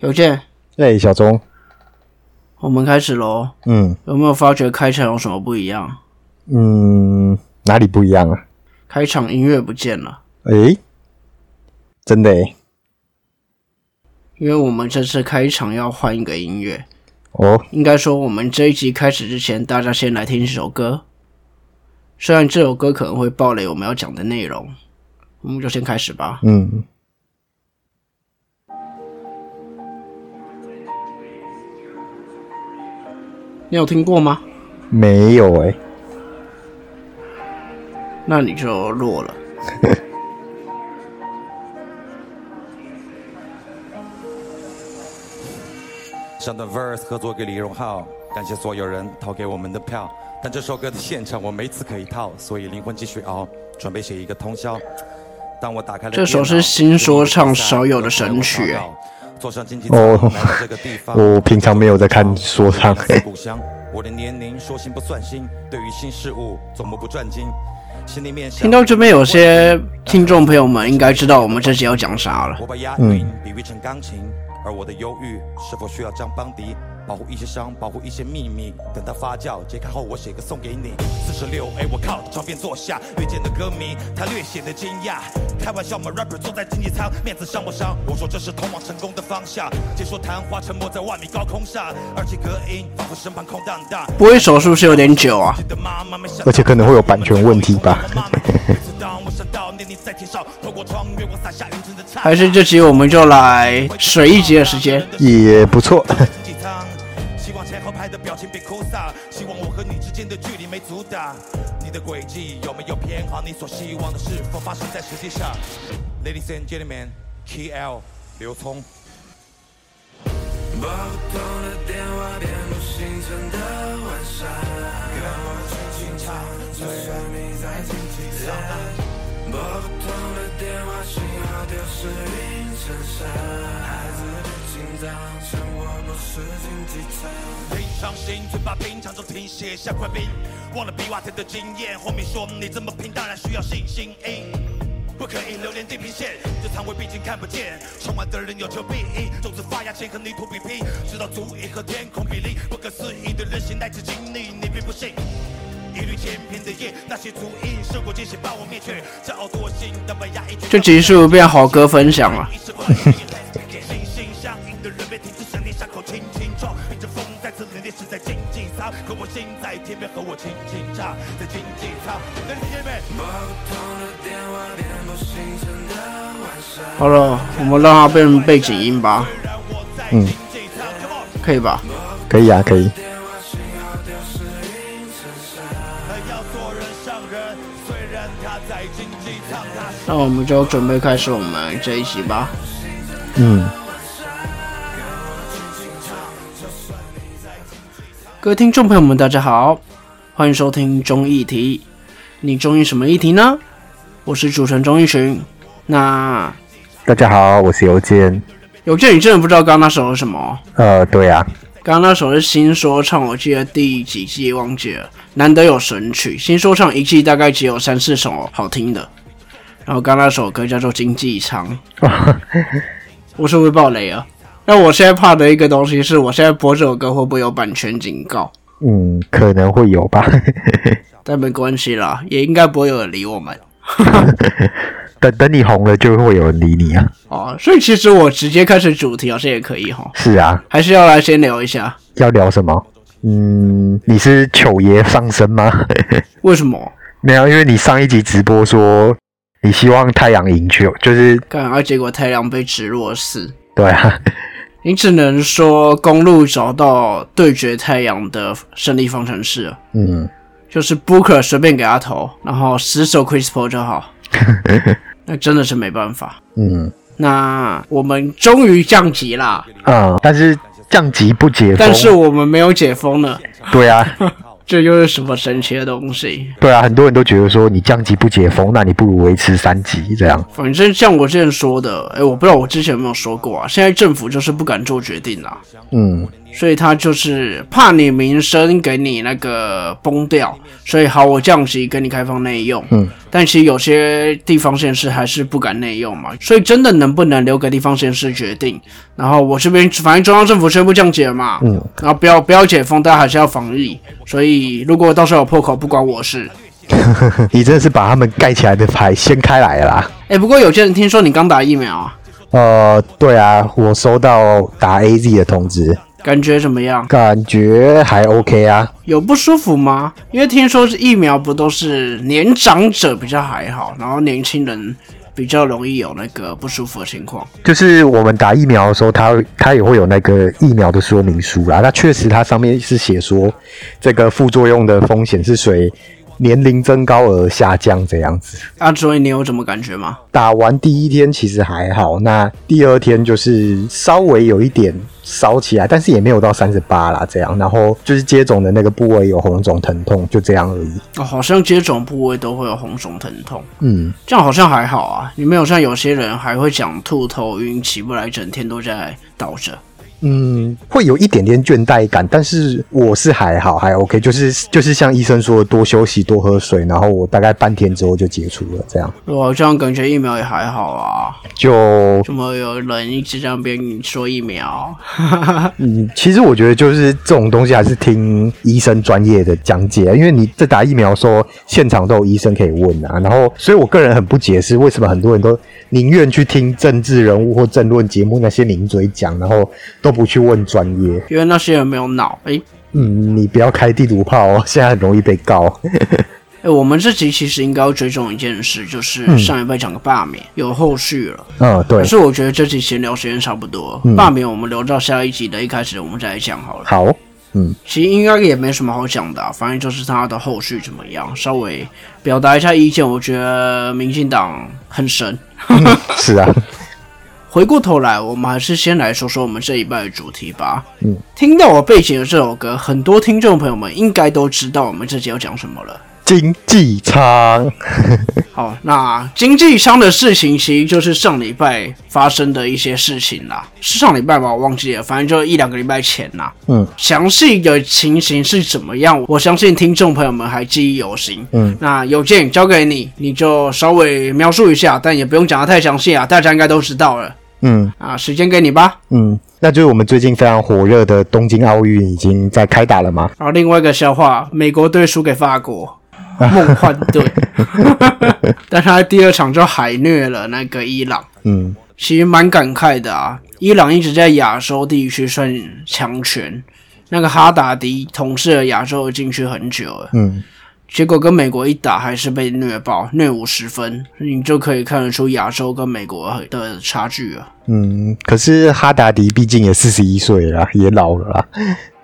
有见，哎，小钟，我们开始喽。嗯有没有发觉开场有什么不一样？嗯，哪里不一样啊？开场音乐不见了，哎，真的诶因为我们这次开场要换一个音乐。哦，应该说，我们这一集开始之前，大家先来听这首歌。虽然这首歌可能会暴雷我们要讲的内容，我们就先开始吧。嗯，你有听过吗？没有诶那你就弱了。上段 verse 合作给李荣浩，感谢所有人投给我们的票。但这首歌的现场我没词可以套，所以灵魂继续熬，准备写一个通宵。当我打开了这首是新说唱少有的神曲哎坐上经济哦舱来到这个地方我平常没有在看说唱故乡，我的年龄说新不算新，对于新事物总目不转睛。心里面听到这边，有些听众朋友们应该知道我们这集要讲啥了。我把押嗯韵比喻成钢琴，而我的忧郁是否需要张邦迪保护一些伤，保护一些秘密，等它发酵揭开后，我写个送给你。四十六，哎，我靠，照片坐下，遇见的歌迷，他略显得惊讶。开玩笑嘛，rapper 坐在经济舱，面子伤不伤？我说这是通往成功的方向。解说谈话，沉默在万米高空上，二气隔音，仿佛身旁空荡荡。不会手是不是有点久啊？而且可能会有版权问题吧 每次当我想到念你在天上，透过窗越过洒下云层的刹那还是这集我们就来水一集的时间？也不错。经济舱，希望前后排的表情别哭丧，希望我和你之间的距离没阻挡。你的轨迹有没有偏好？你所希望的是否发生在实际上？Ladies and gentlemen, K L 刘聪。拨不通的电话，遍布星辰的晚上。跟我轻轻唱，就算你在经济舱。拨不通的电话，信号丢失云层上。孩子别紧张，趁我不是竞技场。平常心，嘴巴平常中停写下快冰，忘了比瓦特的经验。后面说你这么拼，当然需要信心。不可以留恋地平线，这仓位毕竟看不见。充满的人有求必应，种子发芽前和泥土比拼，直到足以和天空比邻。不可思议的韧性来自经历，你并不信。一缕千篇的夜，那些足印，胜过把我灭绝。骄傲压抑绝这集是不是变好歌分享了？口轻轻撞，迎着风再次凛冽是在经济舱，可我心在天边和我轻轻唱，在经济舱。拨不通的电话，遍布星辰的晚上。好了，我们让它变背景音吧，嗯可以吧？可以啊，可以。那我们就准备开始我们这一集吧。嗯，各位听众朋友们，大家好，欢迎收听中议题。你中意什么议题呢？我是主持人钟义群。那大家好，我是邮件。有件你真的不知道刚刚那首是什么？呃，对啊，刚刚那首是新说唱，我记得第几季忘记了，难得有神曲。新说唱一季大概只有三四首好听的，然后刚刚那首歌叫做《经济舱》，我是不是爆雷啊？那我现在怕的一个东西是我现在播这首歌会不会有版权警告？嗯，可能会有吧。但没关系啦，也应该不会有人理我们 等等你红了，就会有人理你啊。哦。所以其实我直接开始主题好像也可以哈，是啊，还是要来先聊一下要聊什么？嗯，你是糗爷上身吗？为什么？没有，因为你上一集直播说你希望太阳赢球，就是干啊，结果太阳被直落死。对啊，你只能说公路找到对决太阳的胜利方程式了，嗯，就是 Booker 随便给他投，然后死守 Chris Paul 就好。那真的是没办法。嗯那我们终于降级啦，嗯，但是降级不解封，但是我们没有解封呢。对啊，这又是什么神奇的东西？对啊，很多人都觉得说你降级不解封，那你不如维持三级这样。反正像我之前说的，哎，我不知道我之前有没有说过啊。现在政府就是不敢做决定啊，嗯，所以他就是怕你名声给你那个崩掉，所以好，我降级给你开放内用。嗯，但其实有些地方县市还是不敢内用嘛，所以真的能不能留给地方县市决定？然后我这边反正中央政府宣布降级了嘛，嗯，然后不要不要解封，大家还是要防疫。所以如果到时候有破口，不关我事。你真的是把他们盖起来的牌掀开来了啦。哎、不过有些人听说你刚打疫苗啊，呃，对啊，我收到打 AZ 的通知，感觉怎么样？感觉还 OK 啊。有不舒服吗？因为听说是疫苗不都是年长者比较还好，然后年轻人比较容易有那个不舒服的情况。就是我们打疫苗的时候，它它也会有那个疫苗的说明书啦。那确实它上面是写说，这个副作用的风险是随年龄增高而下降这样子。啊，所以你有什么感觉吗？打完第一天其实还好，那第二天就是稍微有一点烧起来，但是也没有到三十八啦这样。然后就是接种的那个部位有红肿疼痛，就这样而已。哦，好像接种部位都会有红肿疼痛，嗯，这样好像还好啊。你没有像有些人还会讲吐、头晕、起不来，整天都在倒着。嗯，会有一点点倦怠感，但是我是还好，还 OK，就是就是像医生说的，多休息，多喝水，然后我大概半天之后就解除了，这样我好像感觉疫苗也还好啊。就怎么有人一直这样边你说疫苗？嗯，其实我觉得就是这种东西还是听医生专业的讲解，因为你在打疫苗的时候，现场都有医生可以问啊。然后，所以我个人很不解释为什么很多人都宁愿去听政治人物或政论节目那些名嘴讲，然后都不去问专业。因为那些人没有脑。诶、嗯，你不要开地图炮哦，现在很容易被告。哎、我们这集其实应该要追踪一件事，就是上一辈讲的罢免、有后续了。嗯，对可，是我觉得这集闲聊时间差不多，嗯罢免我们留到下一集的一开始我们再来讲好了。好，嗯，其实应该也没什么好讲的、啊，反正就是他的后续怎么样，稍微表达一下意见。我觉得民进党很神。是啊，回过头来，我们还是先来说说我们这一拜的主题吧。嗯，听到我背景的这首歌，很多听众朋友们应该都知道我们这集要讲什么了。经济舱，好，那经济舱的事情其实就是上礼拜发生的一些事情啦，是上礼拜吧，我忘记了，反正就一两个礼拜前啦。嗯，详细的情形是怎么样，我相信听众朋友们还记忆犹新。嗯，那邮件交给你，你就稍微描述一下，但也不用讲的太详细啊，大家应该都知道了。嗯啊，时间给你吧。嗯，那就是我们最近非常火热的东京奥运已经在开打了吗？然后另外一个笑话，美国队输给法国，梦幻队，但他第二场就海虐了那个伊朗。嗯其实蛮感慨的啊，伊朗一直在亚洲地区算强权，那个哈达迪统治了亚洲的禁区很久了，嗯结果跟美国一打还是被虐爆，虐五十分，你就可以看得出亚洲跟美国的差距了。嗯，可是哈达迪毕竟也四十一岁了，也老了啦。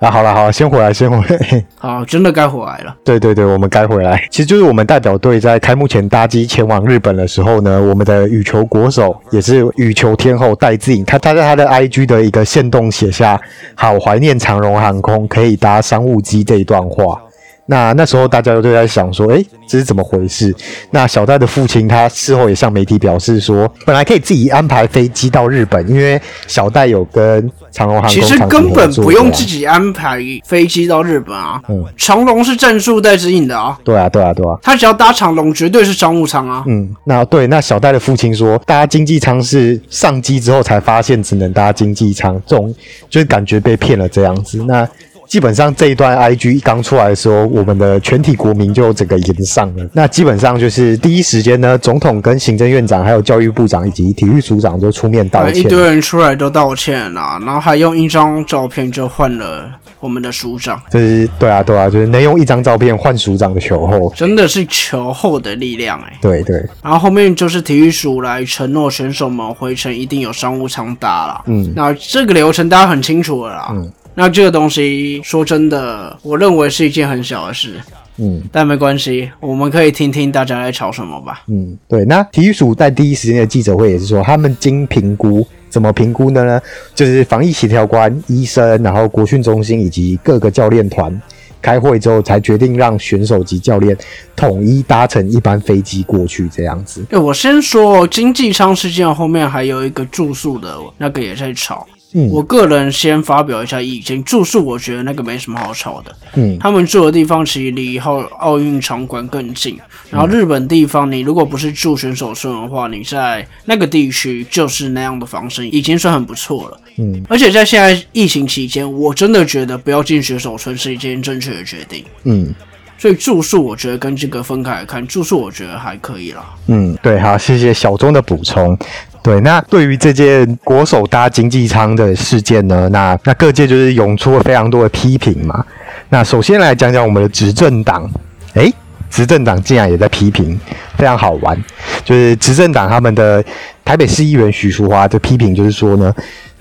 啊，好了好了，先回来，先回来。好，真的该回来了。对对对，我们该回来。其实就是我们代表队在开幕前搭机前往日本的时候呢，我们的羽球国手也是羽球天后戴资颖，他他在他的 IG 的一个线动写下“好怀念长荣航空可以搭商务机”这一段话。那那时候大家都在想说，诶，这是怎么回事？那小戴的父亲他事后也向媒体表示说，本来可以自己安排飞机到日本，因为小戴有跟长荣航空其实根本不用自己安排飞机到日本啊，嗯长龙是战术带指引的啊，对啊，对啊，对啊。他只要搭长龙绝对是商务舱啊。嗯，那对，那小戴的父亲说，搭经济舱是上机之后才发现只能搭经济舱，这种就是感觉被骗了这样子。那基本上这一段 IG 刚出来的时候，我们的全体国民就整个迎上了。那基本上就是第一时间呢，总统跟行政院长还有教育部长以及体育署长就出面道歉，一。堆人出来都道歉啦、然后还用一张照片就换了我们的署长，就是对啊，对啊，就是能用一张照片换署长的球后。真的是球后的力量哎、对对，然后后面就是体育署来承诺选手们回程一定有商务舱搭啦。嗯那这个流程大家很清楚了啦。嗯那这个东西说真的，我认为是一件很小的事，嗯。但没关系，我们可以听听大家在吵什么吧。嗯，对。那体育署在第一时间的记者会也是说，他们经评估，怎么评估的呢？就是防疫协调官、医生，然后国训中心以及各个教练团开会之后才决定让选手及教练统一搭乘一班飞机过去这样子。哎，我先说经济舱事件后面还有一个住宿的那个也在吵。嗯我个人先发表一下意见，住宿我觉得那个没什么好吵的。嗯他们住的地方其实离奥奥运场馆更近，然后日本地方你如果不是住选手村的话，你在那个地区就是那样的房身，已经算很不错了。嗯，而且在现在疫情期间，我真的觉得不要进选手村是一件正确的决定。嗯所以住宿我觉得跟这个分开来看，住宿我觉得还可以啦。嗯，对，好，谢谢小钟的补充。对，那对于这件国手搭经济舱的事件呢，那那各界就是涌出了非常多的批评嘛。那首先来讲讲我们的执政党，诶，执政党竟然也在批评，非常好玩。就是执政党他们的台北市议员徐淑华的批评，就是说呢，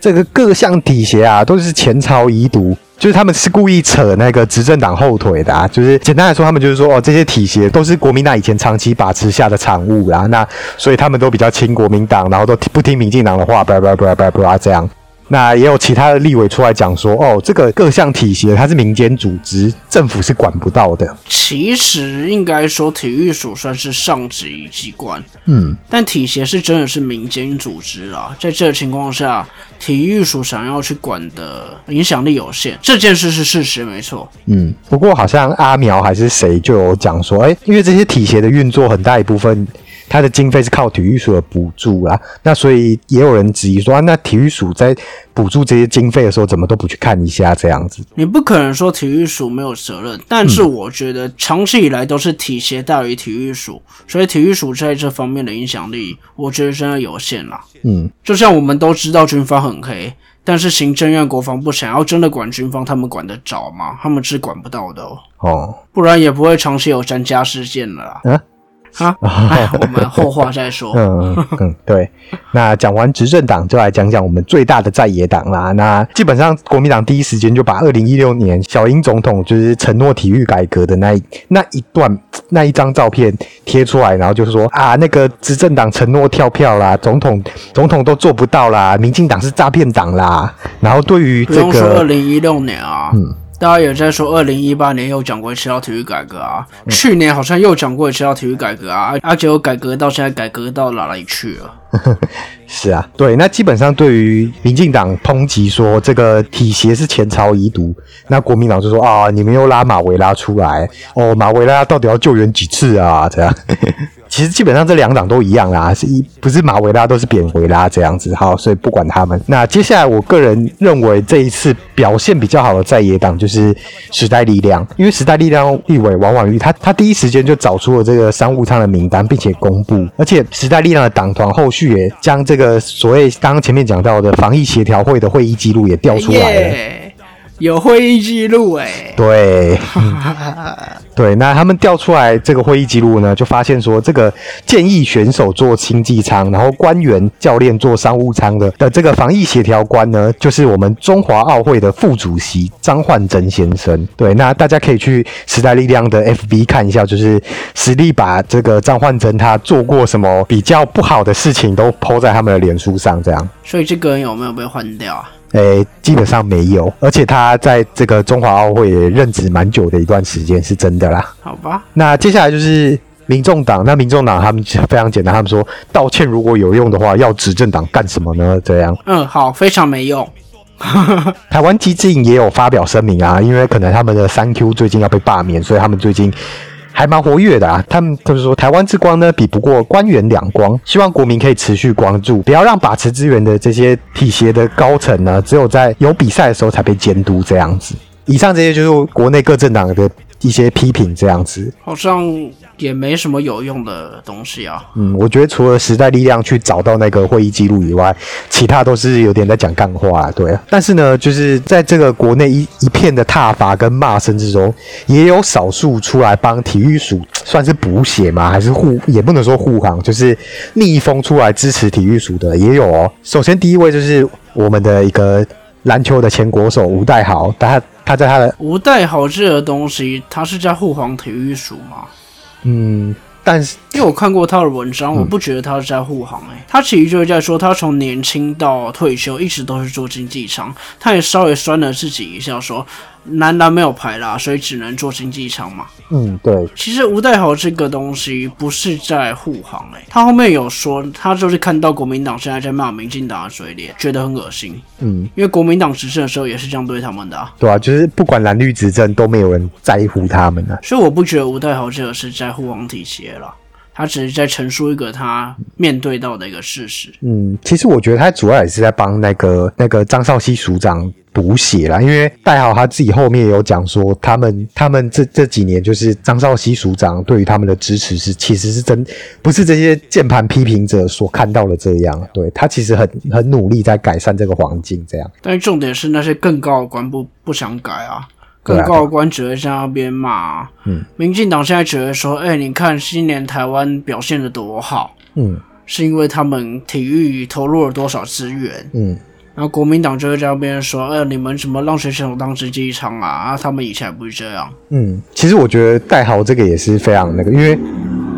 这个各项底协啊都是前朝遗毒，就是他们是故意扯那个执政党后腿的啊。就是简单来说，他们就是说哦，这些体协都是国民党以前长期把持下的产物啦，那所以他们都比较亲国民党，然后都不听民进党的话，叭叭叭叭叭这样。那也有其他的立委出来讲说，哦，这个各项体协它是民间组织，政府是管不到的。其实应该说体育署算是上级机关，嗯但体协是真的是民间组织啊，在这个情况下，体育署想要去管的影响力有限，这件事是事实，没错。嗯，不过好像阿苗还是谁就有讲说，哎，因为这些体协的运作很大一部分。它的经费是靠体育署的补助啦，那所以也有人质疑说啊，那体育署在补助这些经费的时候，怎么都不去看一下这样子？你不可能说体育署没有责任，但是我觉得长期以来都是体协大于体育署，所以体育署在这方面的影响力，我觉得真的有限啦。嗯就像我们都知道军方很黑，但是行政院国防部想要真的管军方，他们管得着吗？他们是管不到的哦，哦，不然也不会长期有专家事件了啦。啊啊，哎，我们后话再说。嗯嗯，对。那讲完执政党，就来讲讲我们最大的在野党啦。那基本上国民党第一时间就把二零一六年小英总统就是承诺体育改革的那一那一段那一张照片贴出来，然后就是说啊，那个执政党承诺跳票啦，总统总统都做不到啦，民进党是诈骗党啦。然后对于这不用说二，零一六年啊，嗯大家也在说二零一八年又讲过一次要体育改革啊，去年好像又讲过一次要体育改革啊，而且有改革到现在改革到哪里去了？是啊，对，那基本上对于民进党抨击说这个体协是前朝遗毒，那国民党就说啊，你们又拉马维拉出来，哦，马维拉到底要救援几次啊？这样，其实基本上这两党都一样啦，是一不是马维拉都是扁维拉这样子，好，所以不管他们。那接下来我个人认为这一次表现比较好的在野党就是时代力量，因为时代力量立委王婉玉他他第一时间就找出了这个商务舱的名单，并且公布，而且时代力量的党团后续也将这个呃所谓刚刚前面讲到的防疫协调会的会议记录也调出来了。耶，有会议记录哎，对，对，那他们调出来这个会议记录呢，就发现说，这个建议选手做经济舱，然后官员教练做商务舱的的这个防疫协调官呢，就是我们中华奥会的副主席张焕珍先生。对，那大家可以去时代力量的 FB 看一下，就是实力把这个张焕珍他做过什么比较不好的事情都 PO 在他们的脸书上，这样。所以这个人有没有被换掉啊？诶，基本上没有，而且他在这个中华奥会也任职蛮久的一段时间，是真的啦。好吧，那接下来就是民众党，那民众党他们非常简单，他们说道歉如果有用的话，要执政党干什么呢？这样，嗯，好，非常没用。台湾基进也有发表声明啊，因为可能他们的三 Q 最近要被罢免，所以他们最近。还蛮活跃的啊！他们就是说，台湾之光呢，比不过官员两光，希望国民可以持续关注，不要让把持资源的这些体协的高层呢，只有在有比赛的时候才被监督这样子。以上这些就是国内各政党的一些批评这样子。好像也没什么有用的东西啊。嗯，我觉得除了时代力量去找到那个会议记录以外，其他都是有点在讲干话啊，对啊。但是呢，就是在这个国内一一片的挞伐跟骂声之中，也有少数出来帮体育署算是补血嘛，还是护，也不能说护航，就是逆风出来支持体育署的也有哦。首先第一位就是我们的一个篮球的前国手吴代豪，他他在他的无代好这的东西，他是在护航体育署吗？嗯，但是因为我看过他的文章，我不觉得他是在护航、欸，他其实就是在说，他从年轻到退休一直都是做经济舱，他也稍微酸了自己一下，说男篮没有排啦，所以只能做经济舱嘛。嗯，对，其实吴代豪这个东西不是在护航诶、他后面有说，他就是看到国民党现在在骂民进党的嘴脸，觉得很恶心。嗯，因为国民党执政的时候也是这样对他们的啊，对啊，就是不管蓝绿执政都没有人在乎他们啊。所以我不觉得吴代豪这个是在护航体系了，他只是在陈述一个他面对到的一个事实。嗯，其实我觉得他主要也是在帮那个那个张少熙署长补血啦，因为戴豪他自己后面也有讲说，他们他们这这几年就是张少熙署长对于他们的支持是其实是真不是这些键盘批评者所看到的这样，对他其实很很努力在改善这个环境，这样。但是重点是那些更高的官不不想改啊更高的官只会在那边骂、啊。嗯，民进党现在只会说，哎、你看今年台湾表现的多好，嗯是因为他们体育投入了多少资源。嗯，然后国民党就会在那边说，哎、你们怎么让选手当经济舱啊？啊，他们以前不是这样。嗯，其实我觉得戴豪这个也是非常那个，因为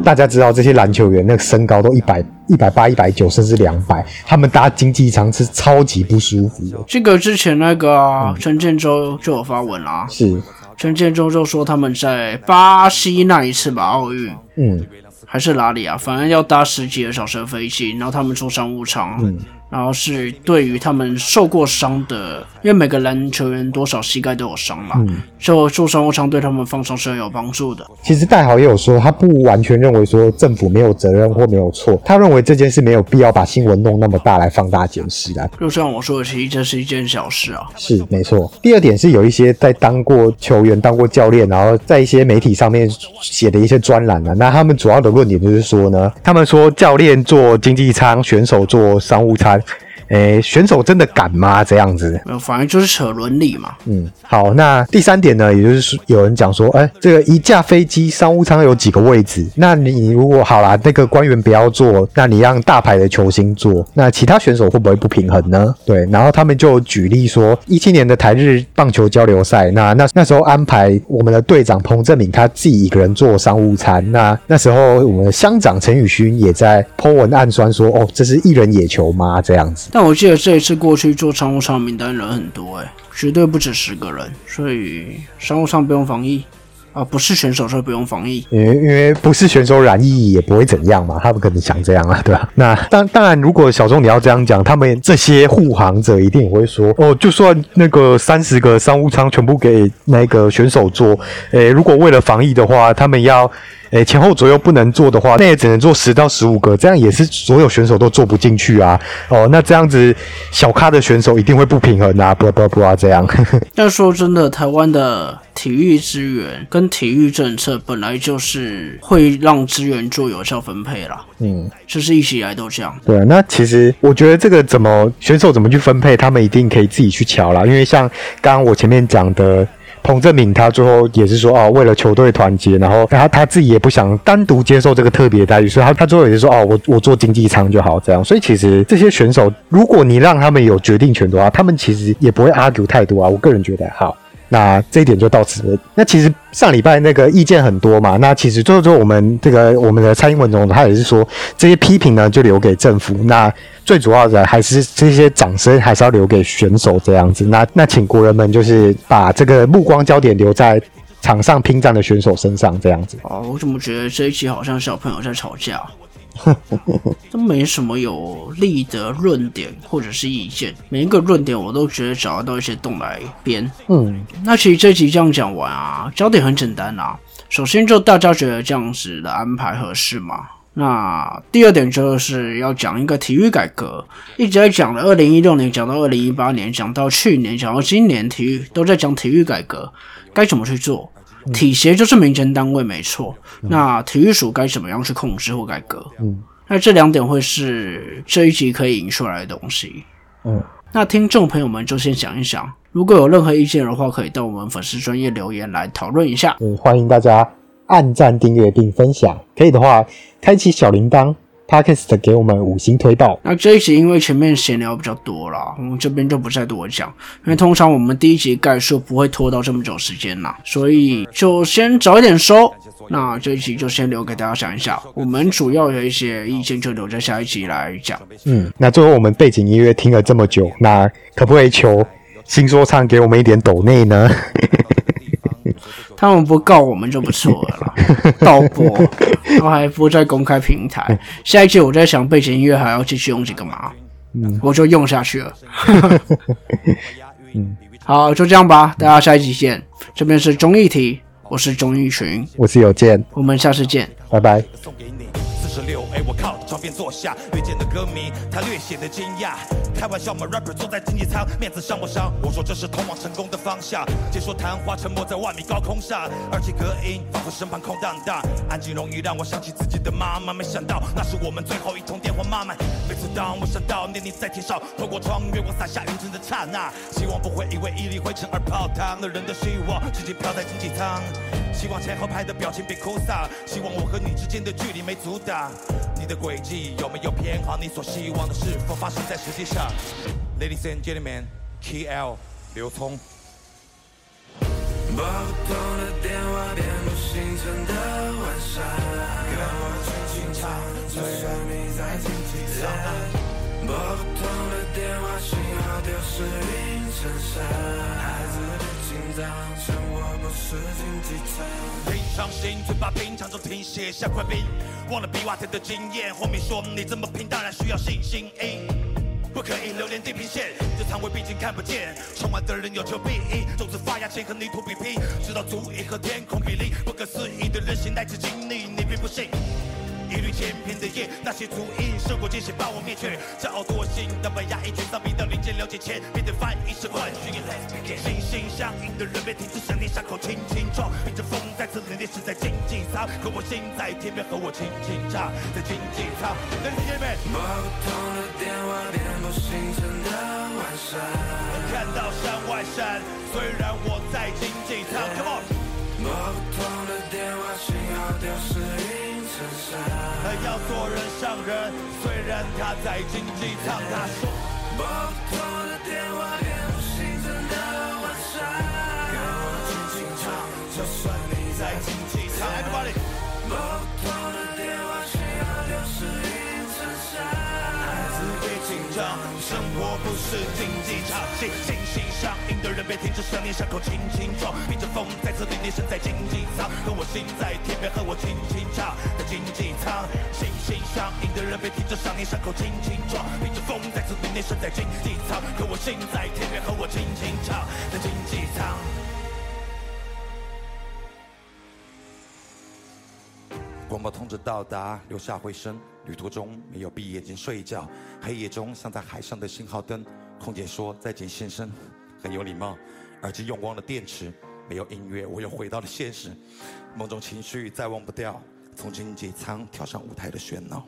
大家知道这些篮球员那个身高都一百一百八、一百九，甚至两百，他们搭经济舱是超级不舒服的。这个之前那个陈建州就有发文啦、是，陈建州就说他们在巴西那一次吧，奥运。嗯。还是哪里啊？反正要搭十几个小时的飞机，然后他们坐商务舱，嗯然后是对于他们受过伤的，因为每个篮球员多少膝盖都有伤嘛，嗯。就坐商务舱对他们放松是很有帮助的。其实戴豪也有说，他不完全认为说政府没有责任或没有错，他认为这件事没有必要把新闻弄那么大来放大检视啊。就像我说的，其实这是一件小事啊。是没错。第二点是有一些在当过球员、当过教练，然后在一些媒体上面写的一些专栏啊，那他们主要的论点就是说呢，他们说教练做经济舱，选手做商务舱。诶，选手真的敢吗？这样子，反正就是扯伦理嘛。嗯，好，那第三点呢，也就是说有人讲说，哎，这个一架飞机商务舱有几个位置？那你如果好啦，那个官员不要坐，那你让大牌的球星坐，那其他选手会不会不平衡呢？对，然后他们就举例说，一七年的台日棒球交流赛，那那那时候安排我们的队长彭正敏他自己一个人坐商务舱，那那时候我们的乡长陈宇勋也在 po 文暗酸说，哦，这是一人野球吗？这样子。但我记得这一次过去做商务舱名单人很多诶、绝对不止十个人，所以商务舱不用防疫啊，不是选手就不用防疫。因为因为不是选手染疫也不会怎样嘛，他们可能想这样啊，对吧、那当当然，如果小钟你要这样讲，他们这些护航者一定也会说，哦，就算那个三十个商务舱全部给那个选手做，诶，如果为了防疫的话，他们要。诶，前后左右不能做的话，那也只能做十到十五个，这样也是所有选手都做不进去啊。哦，那这样子小咖的选手一定会不平衡啊，不不不啊，这样。要说真的，台湾的体育资源跟体育政策本来就是会让资源做有效分配啦，嗯。这是一直以来都这样。对啊，那其实我觉得这个怎么选手怎么去分配，他们一定可以自己去瞧啦。因为像刚刚我前面讲的。彭正敏他最后也是说哦，为了球队团结，然后他他自己也不想单独接受这个特别待遇，所以他他最后也是说哦，我我做经济舱就好这样。所以其实这些选手，如果你让他们有决定权的话，他们其实也不会 argue 太多啊。我个人觉得好。那这一点就到此。那其实上礼拜那个意见很多嘛，那其实最后最后我们这个我们的蔡英文总统他也是说，这些批评呢就留给政府，那最主要的还是这些掌声还是要留给选手这样子。那那请国人们就是把这个目光焦点留在场上拼战的选手身上这样子。哦，我怎么觉得这一集好像小朋友在吵架？都没什么有力的论点或者是意见，每一个论点我都觉得找得到一些洞来编。嗯那其实这集这样讲完啊，焦点很简单啦。首先就大家觉得这样子的安排合适吗？那第二点就是要讲一个体育改革，一直在讲的，二零一六年讲到二零一八年，讲到去年，讲到今年，体育都在讲体育改革该怎么去做。体协就是民间单位没错，那体育署该怎么样去控制或改革？嗯那这两点会是这一集可以引出来的东西。嗯，那听众朋友们就先想一想，如果有任何意见的话，可以到我们粉丝专业留言来讨论一下。嗯，欢迎大家按赞、订阅并分享，可以的话开启小铃铛。Podcast 给我们五星推爆。那这一集因为前面闲聊比较多啦，我们这边就不再多讲，因为通常我们第一集概述不会拖到这么久时间啦，所以就先早一点收。那这一集就先留给大家想一下，我们主要有一些意见就留在下一集来讲。嗯，那最后我们背景音乐听了这么久，那可不可以求新说唱给我们一点抖内呢？他们不告我们就不错了啦，盗播，然后还播在公开平台。下一期我在想，背景音乐还要继续用这个吗？嗯，我就用下去了。嗯，好，就这样吧，大家下一集见。这边是综艺题，我是综艺群，我是有健，我们下次见，拜拜。十六，哎，我靠，床边坐下，略见的歌迷，他略显得惊讶。开玩笑吗？rapper 坐在经济舱，面子伤不伤？我说这是通往成功的方向。解说谈话，沉默在万米高空上，耳机隔音，仿佛身旁空荡荡，安静容易让我想起自己的妈妈。没想到那是我们最后一通电话，妈妈。每次当我想到念你在天上，透过窗月光洒下云层的刹那，希望不会因为一粒灰尘而泡汤。那人的希望直接飘在经济舱，希望前后排的表情别哭丧，希望我和你之间的距离没阻挡。你的轨迹有没有偏航？你所希望的是否发生在实际上？Ladies and gentlemen, KL 刘聪。拨不通的电话，遍布星辰的晚上。跟我轻轻唱，就算你在经济舱。拨不通的电话，信号丢失云层上。孩子别紧张，趁我不是经济舱。平常心，嘴巴平常就停写下块冰，忘了比瓦特的经验。后面说你这么拼，当然需要信心。不可以留恋地平线，这仓位毕竟看不见。窗外的人有求必应，种子发芽前和泥土比拼，直到足以和天空比邻。不可思议的韧性来自经历，你并不信。一缕千篇的夜，那些足印胜过艰险把我灭绝。骄傲惰性的把压抑沮丧逼到临界了解前，变得翻译是冠军。心心相印的人别停止想念，伤口轻轻撞。迎着风再次凛冽是在经济舱，可我心在天边和我轻轻唱，在经济舱。Ladies and gentlemen，拨不通的电话，遍布星辰的晚上。看到山外山，虽然我在经济舱，Come on。拨不通的电话，信号丢失云层上。他要做人上人，虽然他在经济舱，他说。拨不通的电话，遍布星辰的晚上。跟我轻轻唱，就算你在经济舱。Everybody，拨不通的电话，信号丢失云层上。孩子别紧张，生活不是竞技场。心心心上瘾的人别停止想念，伤口轻轻撞。迎着风再次凛冽，身在经济舱，可我心在天边和我轻轻唱，在经济舱。心心相印的人别停止想念，伤口轻轻撞。迎着风再次凛冽，身在经济舱，可我心在天边和我轻轻唱，在经济舱。广播通知到达，留下回声。旅途中没有闭眼睛睡觉，黑夜中像在海上的信号灯。空姐说再见，先生，很有礼貌。耳机用光了电池，没有音乐，我又回到了现实。梦中情绪再忘不掉，从经济舱跳上舞台的喧闹。